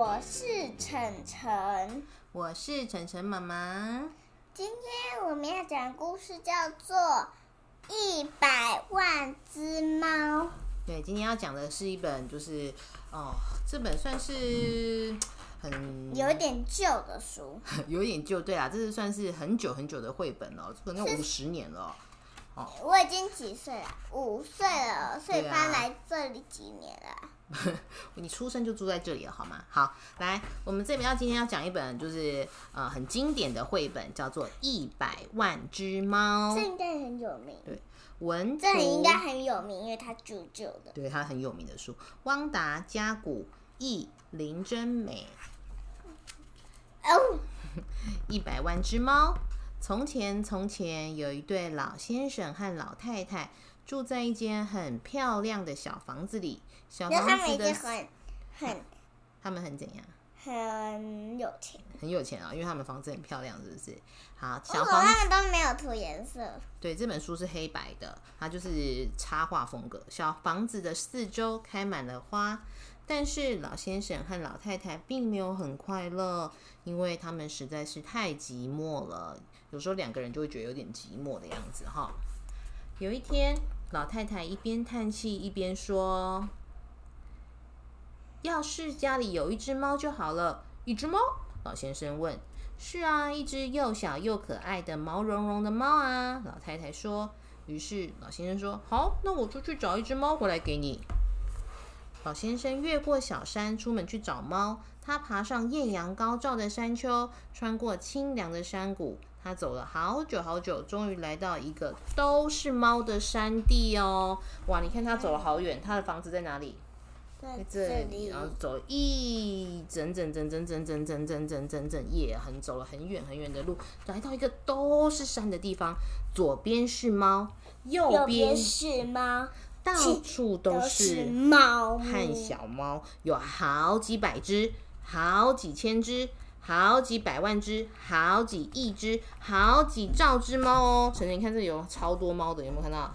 店，我是晨晨。我是晨晨妈妈。今天我们要讲的故事叫做《一百万只猫》。对，今天要讲的是一本，就是哦，这本算是很有点旧的书，有点旧，对啊，这是算是很久很久的绘本了，可能五十年了。哦我已经几岁了？五岁了，所以搬来这里几年了。你出生就住在这里了，好吗？好，来，我们这边要今天要讲一本，就是呃很经典的绘本，叫做《一百万只猫》。这应该很有名。对，文这应该很有名，因为它旧旧的。对，它很有名的书，汪达加古译，林真美。哦，一百万只猫。从前，从前有一对老先生和老太太住在一间很漂亮的小房子里。小房子的很很，他们很怎样？很有钱，很有钱啊！因为他们房子很漂亮，是不是？好，小房子他们都没有涂颜色。对，这本书是黑白的，它就是插画风格。小房子的四周开满了花。但是老先生和老太太并没有很快乐，因为他们实在是太寂寞了。有时候两个人就会觉得有点寂寞的样子哈。有一天，老太太一边叹气一边说：“要是家里有一只猫就好了。”一只猫？老先生问。“是啊，一只又小又可爱的毛茸茸的猫啊。”老太太说。于是老先生说：“好，那我出去找一只猫回来给你。”老先生越过小山，出门去找猫。他爬上艳阳高照的山丘，穿过清凉的山谷。他走了好久好久，终于来到一个都是猫的山地哦！哇，你看他走了好远，他的房子在哪里？在这里。然后走一整整整整整整整整整整整夜很走了很远很远的路，来到一个都是山的地方。左边是猫，右边是猫。到处都是猫和小猫，有好几百只、好几千只、好几百万只、好几亿只、好几兆只猫哦！晨晨，你看这有超多猫的，有没有看到？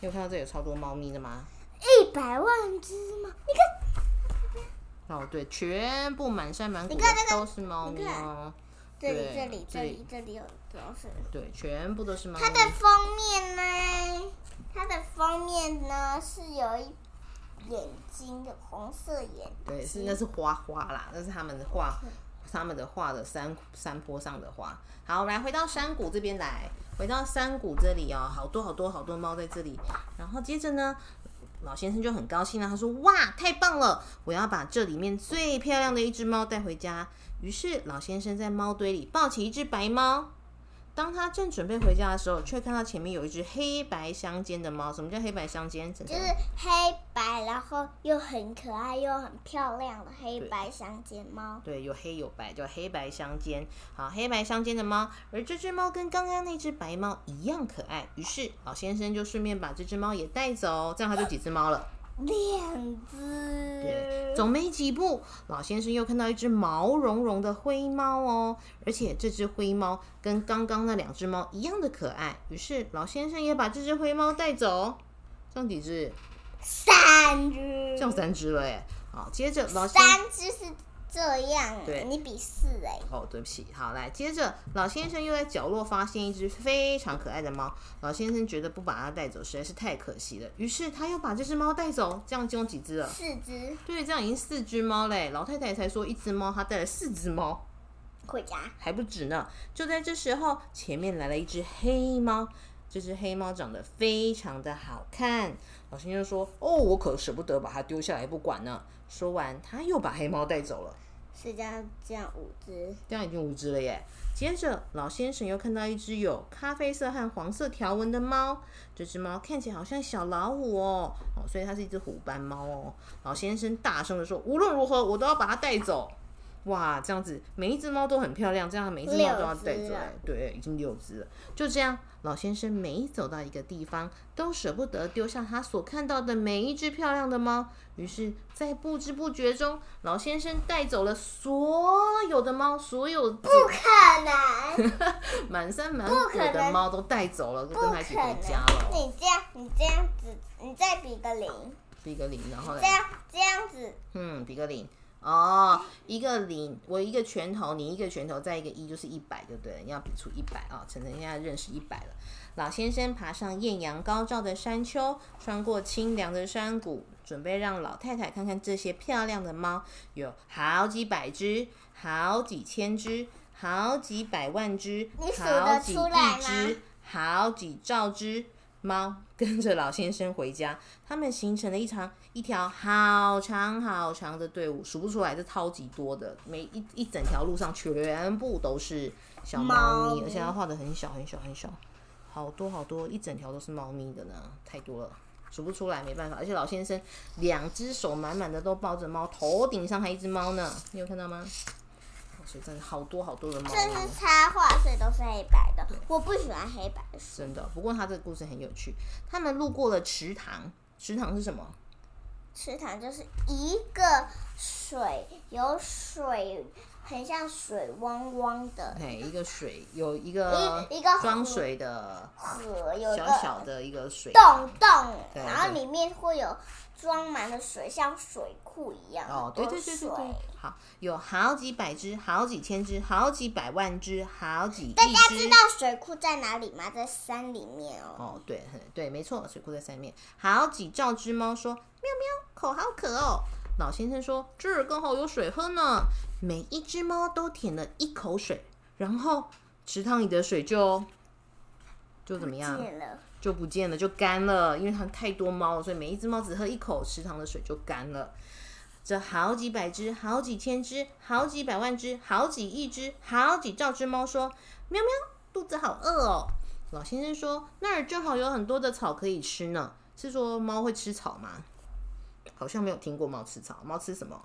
你有看到这有超多猫咪的吗？一百万只猫，你看。哦，对，全部满山满谷都是猫咪哦。这里、这里、这里、这里有都是。对，全部都是猫。它的封面呢？它的封面呢是有一眼睛的红色眼，对，是那是花花啦，那是他们的画，他们的画的山山坡上的花。好，来回到山谷这边来，回到山谷这里哦，好多好多好多猫在这里。然后接着呢，老先生就很高兴了，他说：“哇，太棒了！我要把这里面最漂亮的一只猫带回家。”于是老先生在猫堆里抱起一只白猫。当他正准备回家的时候，却看到前面有一只黑白相间的猫。什么叫黑白相间？就是黑白，然后又很可爱又很漂亮的黑白相间猫。对，有黑有白，叫黑白相间。好，黑白相间的猫，而这只猫跟刚刚那只白猫一样可爱。于是老先生就顺便把这只猫也带走，这样他就几只猫了。两只，对，走没几步，老先生又看到一只毛茸茸的灰猫哦，而且这只灰猫跟刚刚那两只猫一样的可爱，于是老先生也把这只灰猫带走，这样几只？三只，这样三只了耶，好，接着老三只是。这样，对，你比四哎。哦，对不起，好，来，接着老先生又在角落发现一只非常可爱的猫。老先生觉得不把它带走实在是太可惜了，于是他又把这只猫带走。这样就几只了？四只。对，这样已经四只猫嘞。老太太才说一只猫，她带了四只猫回家，还不止呢。就在这时候，前面来了一只黑猫。这只黑猫长得非常的好看。老先生说：“哦，我可舍不得把它丢下来不管呢。”说完，他又把黑猫带走了。是这样，这样五只，这样已经五只了耶。接着，老先生又看到一只有咖啡色和黄色条纹的猫。这只猫看起来好像小老虎哦，哦，所以它是一只虎斑猫哦。老先生大声的说：“无论如何，我都要把它带走。”哇，这样子每一只猫都很漂亮，这样每一只猫都要带走。对，已经六只了。就这样，老先生每走到一个地方，都舍不得丢下他所看到的每一只漂亮的猫。于是，在不知不觉中，老先生带走了所有的猫，所有不可能，满山满谷的猫都带走了，跟他一起回家了。你这样，你这样子，你再比个零，比个零，然后这样这样子，嗯，比个零。哦，一个零，我一个拳头，你一个拳头，再一个一就是一百，就对了。你要比出一百啊！晨晨现在认识一百了。老先生爬上艳阳高照的山丘，穿过清凉的山谷，准备让老太太看看这些漂亮的猫。有好几百只，好几千只，好几百万只，你数好几得出来亿吗只，好几兆只猫 跟着老先生回家。他们形成了一场一条好长好长的队伍，数不出来，这超级多的，每一一整条路上全部都是小猫咪，猫咪而且它画的很小很小很小，好多好多，一整条都是猫咪的呢，太多了。数不出来，没办法。而且老先生两只手满满的都抱着猫，头顶上还一只猫呢，你有看到吗？真的好多好多的猫这咪。是插画，所以都是黑白的。我不喜欢黑白的。真的，不过他这个故事很有趣。他们路过了池塘，池塘是什么？池塘就是一个水，有水，很像水汪汪的哎，一个水有一个一一个装水的河，有小小的一个水洞洞，然后里面会有装满了水，像水库一样。哦，对对对对对，好，有好几百只，好几千只，好几百万只，好几大家知道。水库在哪里吗？在山里面哦。哦，对，很对，没错，水库在山里面。好几兆只猫说：“喵喵，口好渴哦。”老先生说：“这儿刚好有水喝呢。”每一只猫都舔了一口水，然后池塘里的水就就怎么样？了，就不见了，就干了，因为它太多猫了，所以每一只猫只喝一口池塘的水就干了。这好几百只、好几千只、好几百万只、好几亿只、好几兆只猫说：“喵喵，肚子好饿哦。”老先生说：“那儿正好有很多的草可以吃呢。”是说猫会吃草吗？好像没有听过猫吃草。猫吃什么？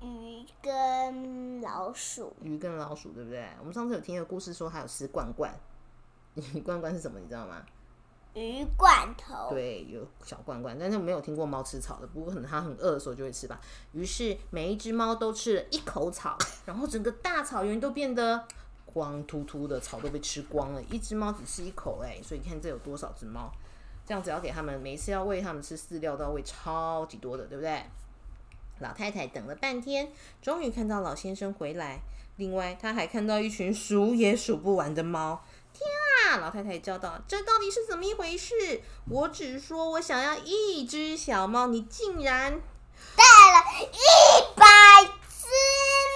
鱼跟老鼠，鱼跟老鼠，对不对？我们上次有听一个故事说，还有吃罐罐。鱼罐罐是什么？你知道吗？鱼罐头。对，有小罐罐，但是没有听过猫吃草的。不过可能它很饿的时候就会吃吧。于是每一只猫都吃了一口草，然后整个大草原都变得光秃秃的，草都被吃光了。一只猫只吃一口、哎，所以你看这有多少只猫？这样子要给他们每一次要喂他们吃饲料都要喂超级多的，对不对？老太太等了半天，终于看到老先生回来。另外，她还看到一群数也数不完的猫。天啊！老太太叫道：“这到底是怎么一回事？我只说我想要一只小猫，你竟然带了一百只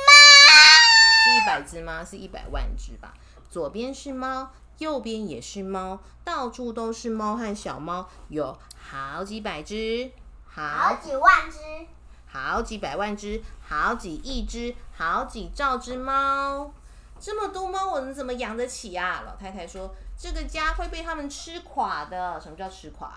猫。是一百只吗？是一百万只吧？左边是猫，右边也是猫，到处都是猫和小猫，有好几百只，好几万只，好几百万只，好几亿只，好几兆只猫。这么多猫，我能怎么养得起啊？老太太说：“这个家会被它们吃垮的。”什么叫吃垮？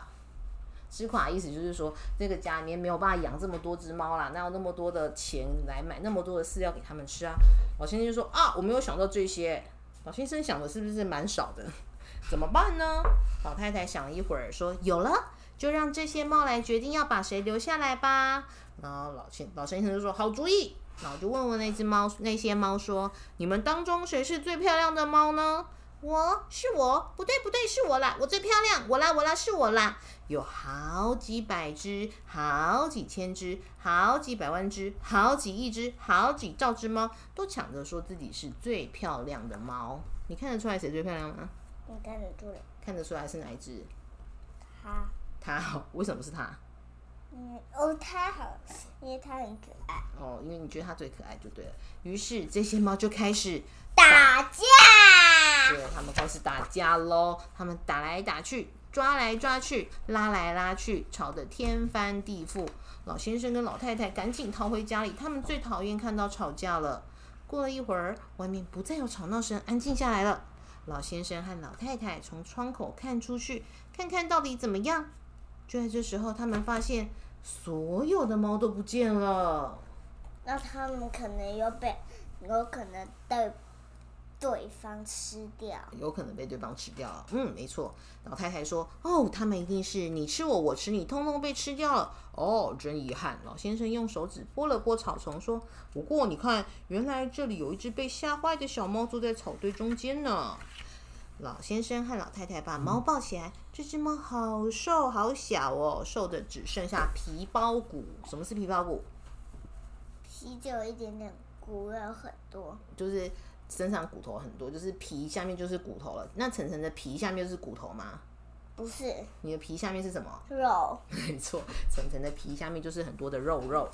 吃垮意思就是说，这个家里面没有办法养这么多只猫啦，哪有那么多的钱来买那么多的饲料给它们吃啊？老先生就说：“啊，我没有想到这些。”老先生想的是不是蛮少的？怎么办呢？老太太想了一会儿，说：“有了，就让这些猫来决定要把谁留下来吧。”然后老先老先生就说：“好主意。”然后就问问那只猫，那些猫说：“你们当中谁是最漂亮的猫呢？”我是我，不对不对，是我啦，我最漂亮，我啦我啦，是我啦。有好几百只，好几千只，好几百万只，好几亿只，好几兆只猫，都抢着说自己是最漂亮的猫。你看得出来谁最漂亮吗？你看得出来，看得出来是哪一只？它，它好，为什么是它？嗯，哦，它好，因为它很可爱。哦，因为你觉得它最可爱就对了。于是这些猫就开始打架，他们开始打架喽。他们打来打去，抓来抓去，拉来拉去，吵得天翻地覆。老先生跟老太太赶紧逃回家里，他们最讨厌看到吵架了。过了一会儿，外面不再有吵闹声，安静下来了。老先生和老太太从窗口看出去，看看到底怎么样。就在这时候，他们发现所有的猫都不见了。那他们可能有被，有可能被对方吃掉。有可能被对方吃掉了。嗯，没错。老太太说：“哦，他们一定是你吃我，我吃你，通通被吃掉了。哦，真遗憾。”老先生用手指拨了拨草丛，说：“不过你看，原来这里有一只被吓坏的小猫坐在草堆中间呢。”老先生和老太太把猫抱起来，这只猫好瘦好小哦，瘦的只剩下皮包骨。什么是皮包骨？皮就有一点点骨肉很多。就是身上骨头很多，就是皮下面就是骨头了。那晨晨的皮下面就是骨头吗？不是你的皮下面是什么？肉，没错，晨晨的皮下面就是很多的肉肉。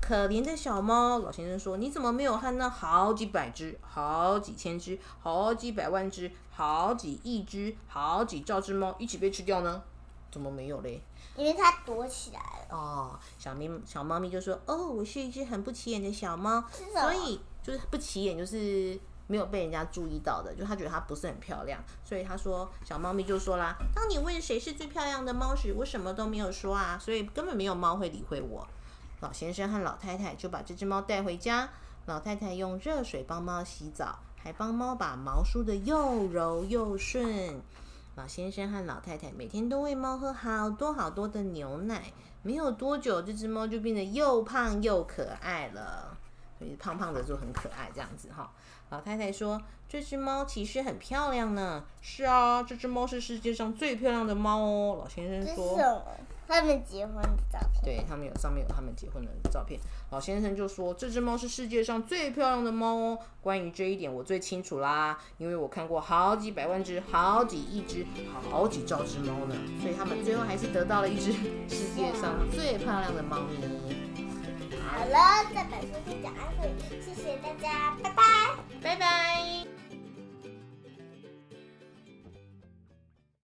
可怜的小猫，老先生说：“你怎么没有和那好几百只、好几千只、好几百万只、好几亿只、好几兆只猫一起被吃掉呢？怎么没有嘞？”因为它躲起来了。哦，小咪小猫咪就说：“哦，我是一只很不起眼的小猫，所以就是不起眼，就是没有被人家注意到的，就他觉得它不是很漂亮，所以他说小猫咪就说啦：当你问谁是最漂亮的猫时，我什么都没有说啊，所以根本没有猫会理会我。”老先生和老太太就把这只猫带回家，老太太用热水帮猫洗澡，还帮猫把毛梳得又柔又顺。老先生和老太太每天都喂猫喝好多好多的牛奶，没有多久，这只猫就变得又胖又可爱了。所以胖胖的就很可爱，这样子哈。老太太说：“这只猫其实很漂亮呢。”是啊，这只猫是世界上最漂亮的猫哦。老先生说：“？他们结婚的照片。对他们有上面有他们结婚的照片。老先生就说：“这只猫是世界上最漂亮的猫哦。”关于这一点，我最清楚啦，因为我看过好几百万只、好几亿只、好几兆只猫呢。所以他们最后还是得到了一只世界上最漂亮的猫咪。好了，这本书就讲到这里，谢谢大家，拜拜。拜拜。